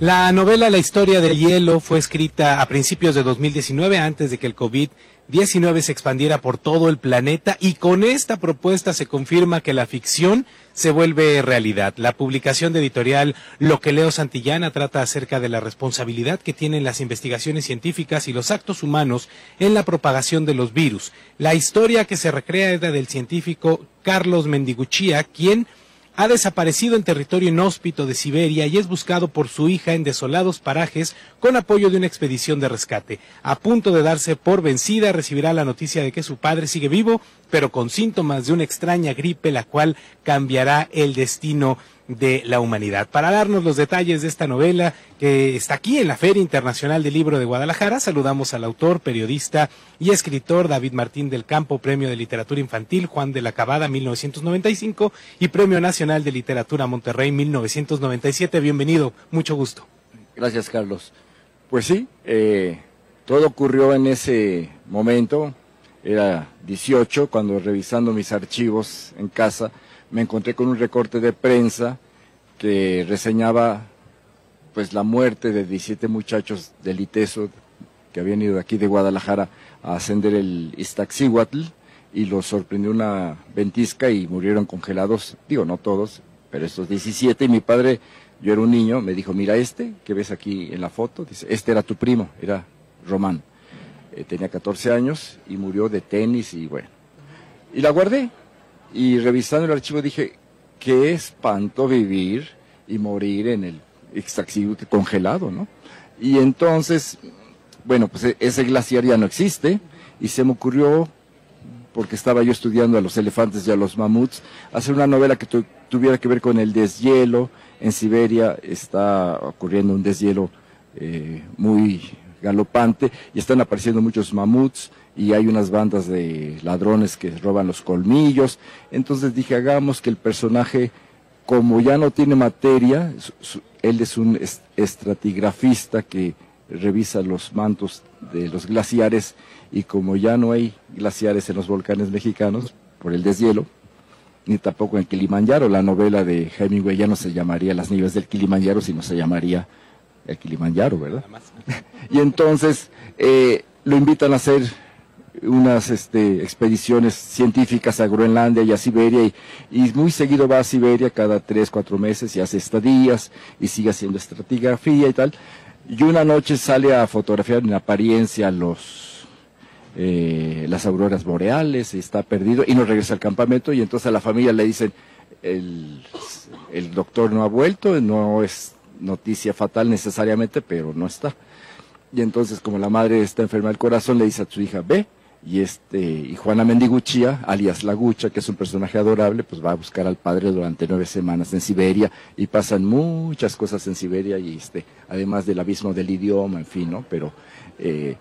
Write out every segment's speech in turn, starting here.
La novela La historia del hielo fue escrita a principios de 2019, antes de que el COVID-19 se expandiera por todo el planeta, y con esta propuesta se confirma que la ficción se vuelve realidad. La publicación de editorial Lo que Leo Santillana trata acerca de la responsabilidad que tienen las investigaciones científicas y los actos humanos en la propagación de los virus. La historia que se recrea es la del científico Carlos Mendiguchía, quien ha desaparecido en territorio inhóspito de Siberia y es buscado por su hija en desolados parajes con apoyo de una expedición de rescate. A punto de darse por vencida, recibirá la noticia de que su padre sigue vivo, pero con síntomas de una extraña gripe, la cual cambiará el destino de la humanidad. Para darnos los detalles de esta novela que está aquí en la Feria Internacional del Libro de Guadalajara, saludamos al autor, periodista y escritor David Martín del Campo, Premio de Literatura Infantil Juan de la Cabada 1995 y Premio Nacional de Literatura Monterrey 1997. Bienvenido, mucho gusto. Gracias, Carlos. Pues sí, eh, todo ocurrió en ese momento, era 18, cuando revisando mis archivos en casa, me encontré con un recorte de prensa que reseñaba pues la muerte de 17 muchachos del ITESO que habían ido de aquí de Guadalajara a ascender el Iztaccíhuatl y los sorprendió una ventisca y murieron congelados, digo no todos, pero estos 17 y mi padre, yo era un niño, me dijo, mira este que ves aquí en la foto, dice, este era tu primo, era Román, eh, tenía 14 años y murió de tenis y bueno, y la guardé, y revisando el archivo dije, qué espanto vivir y morir en el extractivo congelado, ¿no? Y entonces, bueno, pues e-, ese glaciar ya no existe y se me ocurrió, porque estaba yo estudiando a los elefantes y a los mamuts, hacer una novela que tuviera que ver con el deshielo. En Siberia está ocurriendo un deshielo eh, muy galopante y están apareciendo muchos mamuts y hay unas bandas de ladrones que roban los colmillos. Entonces dije, hagamos que el personaje, como ya no tiene materia, él es un estratigrafista que revisa los mantos de los glaciares y como ya no hay glaciares en los volcanes mexicanos por el deshielo, ni tampoco en Kilimanjaro, la novela de Hemingway ya no se llamaría Las nieves del Kilimanjaro, sino se llamaría el Kilimanjaro, ¿verdad? y entonces eh, lo invitan a hacer unas este, expediciones científicas a Groenlandia y a Siberia y, muy seguido va a Siberia cada tres, cuatro meses y hace estadías y sigue haciendo estratigrafía y tal. Y una noche sale a fotografiar en apariencia los, eh, las auroras boreales y está perdido y no regresa al campamento y entonces a la familia le dicen el, el doctor no ha vuelto, no es noticia fatal necesariamente, pero no está. Y entonces como la madre está enferma del corazón le dice a su hija, ve, y este y Juana Mendiguchía, alias La Gucha, que es un personaje adorable, pues va a buscar al padre durante nueve semanas en Siberia y pasan muchas cosas en Siberia y este además del abismo del idioma, en fin, ¿no? Pero eh,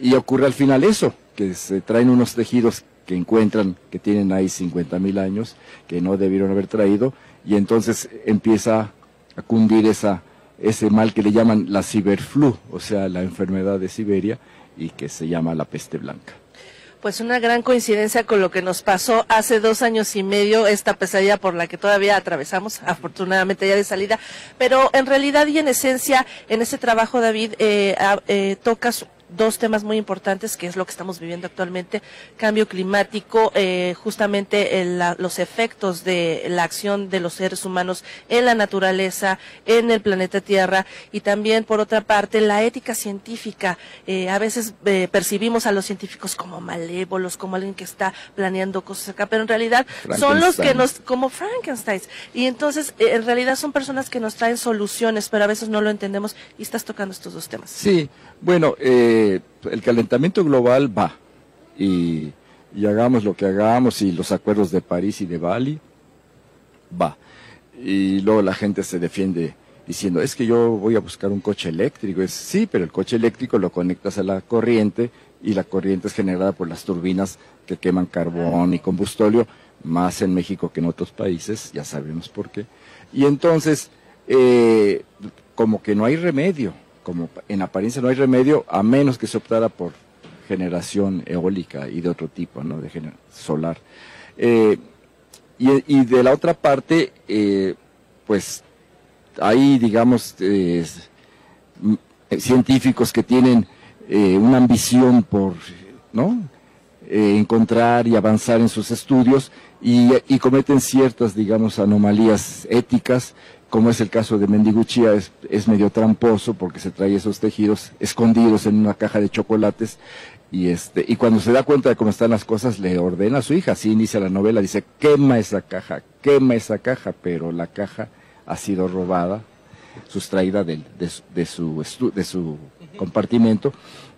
y ocurre al final eso, que se traen unos tejidos que encuentran que tienen ahí 50 mil años, que no debieron haber traído, y entonces empieza a cundir esa, ese mal que le llaman la ciberflu, o sea, la enfermedad de Siberia, y que se llama la peste blanca. Pues una gran coincidencia con lo que nos pasó hace dos años y medio, esta pesadilla por la que todavía atravesamos, afortunadamente ya de salida, pero en realidad y en esencia, en ese trabajo, David, eh, eh, tocas dos temas muy importantes, que es lo que estamos viviendo actualmente, cambio climático, eh, justamente los efectos de la acción de los seres humanos en la naturaleza, en el planeta Tierra, y también, por otra parte, la ética científica. Eh, a veces eh, percibimos a los científicos como malévolos, como alguien que está planeando cosas acá, pero en realidad son los que nos, como Frankenstein, y entonces, en realidad son personas que nos traen soluciones, pero a veces no lo entendemos, y estás tocando estos dos temas. Sí, bueno, eh, el calentamiento global va y, hagamos lo que hagamos y los acuerdos de París y de Bali, va. Y luego la gente se defiende diciendo, es que yo voy a buscar un coche eléctrico. Es, sí, pero el coche eléctrico lo conectas a la corriente y la corriente es generada por las turbinas que queman carbón y combustóleo, más en México que en otros países, ya sabemos por qué. Y entonces, eh, como que no hay remedio como en apariencia no hay remedio a menos que se optara por generación eólica y de otro tipo, ¿no? De solar. Eh, y, de la otra parte, eh, pues ahí, digamos, eh, científicos que tienen una ambición por, ¿no? Eh, encontrar y avanzar en sus estudios y, cometen ciertas, digamos, anomalías éticas, como es el caso de Mendiguchía, es, es medio tramposo porque se trae esos tejidos escondidos en una caja de chocolates y este y cuando se da cuenta de cómo están las cosas le ordena a su hija, así inicia la novela, dice quema esa caja, quema esa caja, pero la caja ha sido robada, sustraída de, de, de su de su compartimento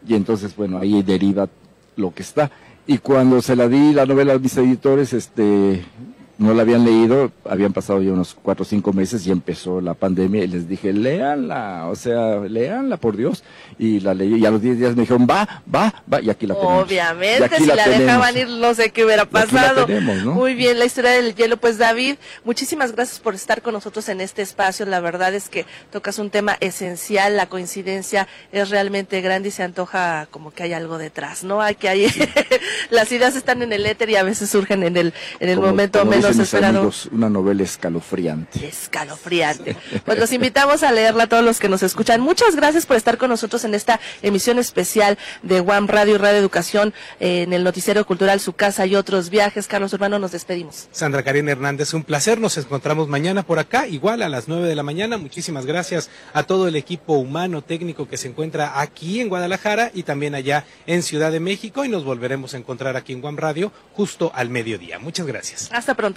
y entonces bueno ahí deriva lo que está y cuando se la di la novela a mis editores este no la habían leído, habían pasado ya unos cuatro o cinco meses y empezó la pandemia y les dije, léanla, o sea, léanla por Dios. Y la leí y a los diez días me dijeron, va, va, va, y aquí la tenemos. Obviamente, si la, la dejaban ir, no sé qué hubiera pasado. Tenemos, ¿no? Muy bien, la historia del hielo. Pues David, muchísimas gracias por estar con nosotros en este espacio. La verdad es que tocas un tema esencial, la coincidencia es realmente grande y se antoja como que hay algo detrás, ¿no? Hay que hay, las ideas están en el éter y a veces surgen en el, en el como, momento como esperado. amigos, una novela escalofriante. Escalofriante. Pues los invitamos a leerla a todos los que nos escuchan. Muchas gracias por estar con nosotros en esta emisión especial de One Radio y Radio Educación eh, en el Noticiero Cultural Su Casa y otros viajes. Carlos Urbano, nos despedimos. Sandra Karina Hernández, un placer. Nos encontramos mañana por acá, igual a las 9 de la mañana. Muchísimas gracias a todo el equipo humano, técnico que se encuentra aquí en Guadalajara y también allá en Ciudad de México. Y nos volveremos a encontrar aquí en One Radio justo al mediodía. Muchas gracias. Hasta pronto.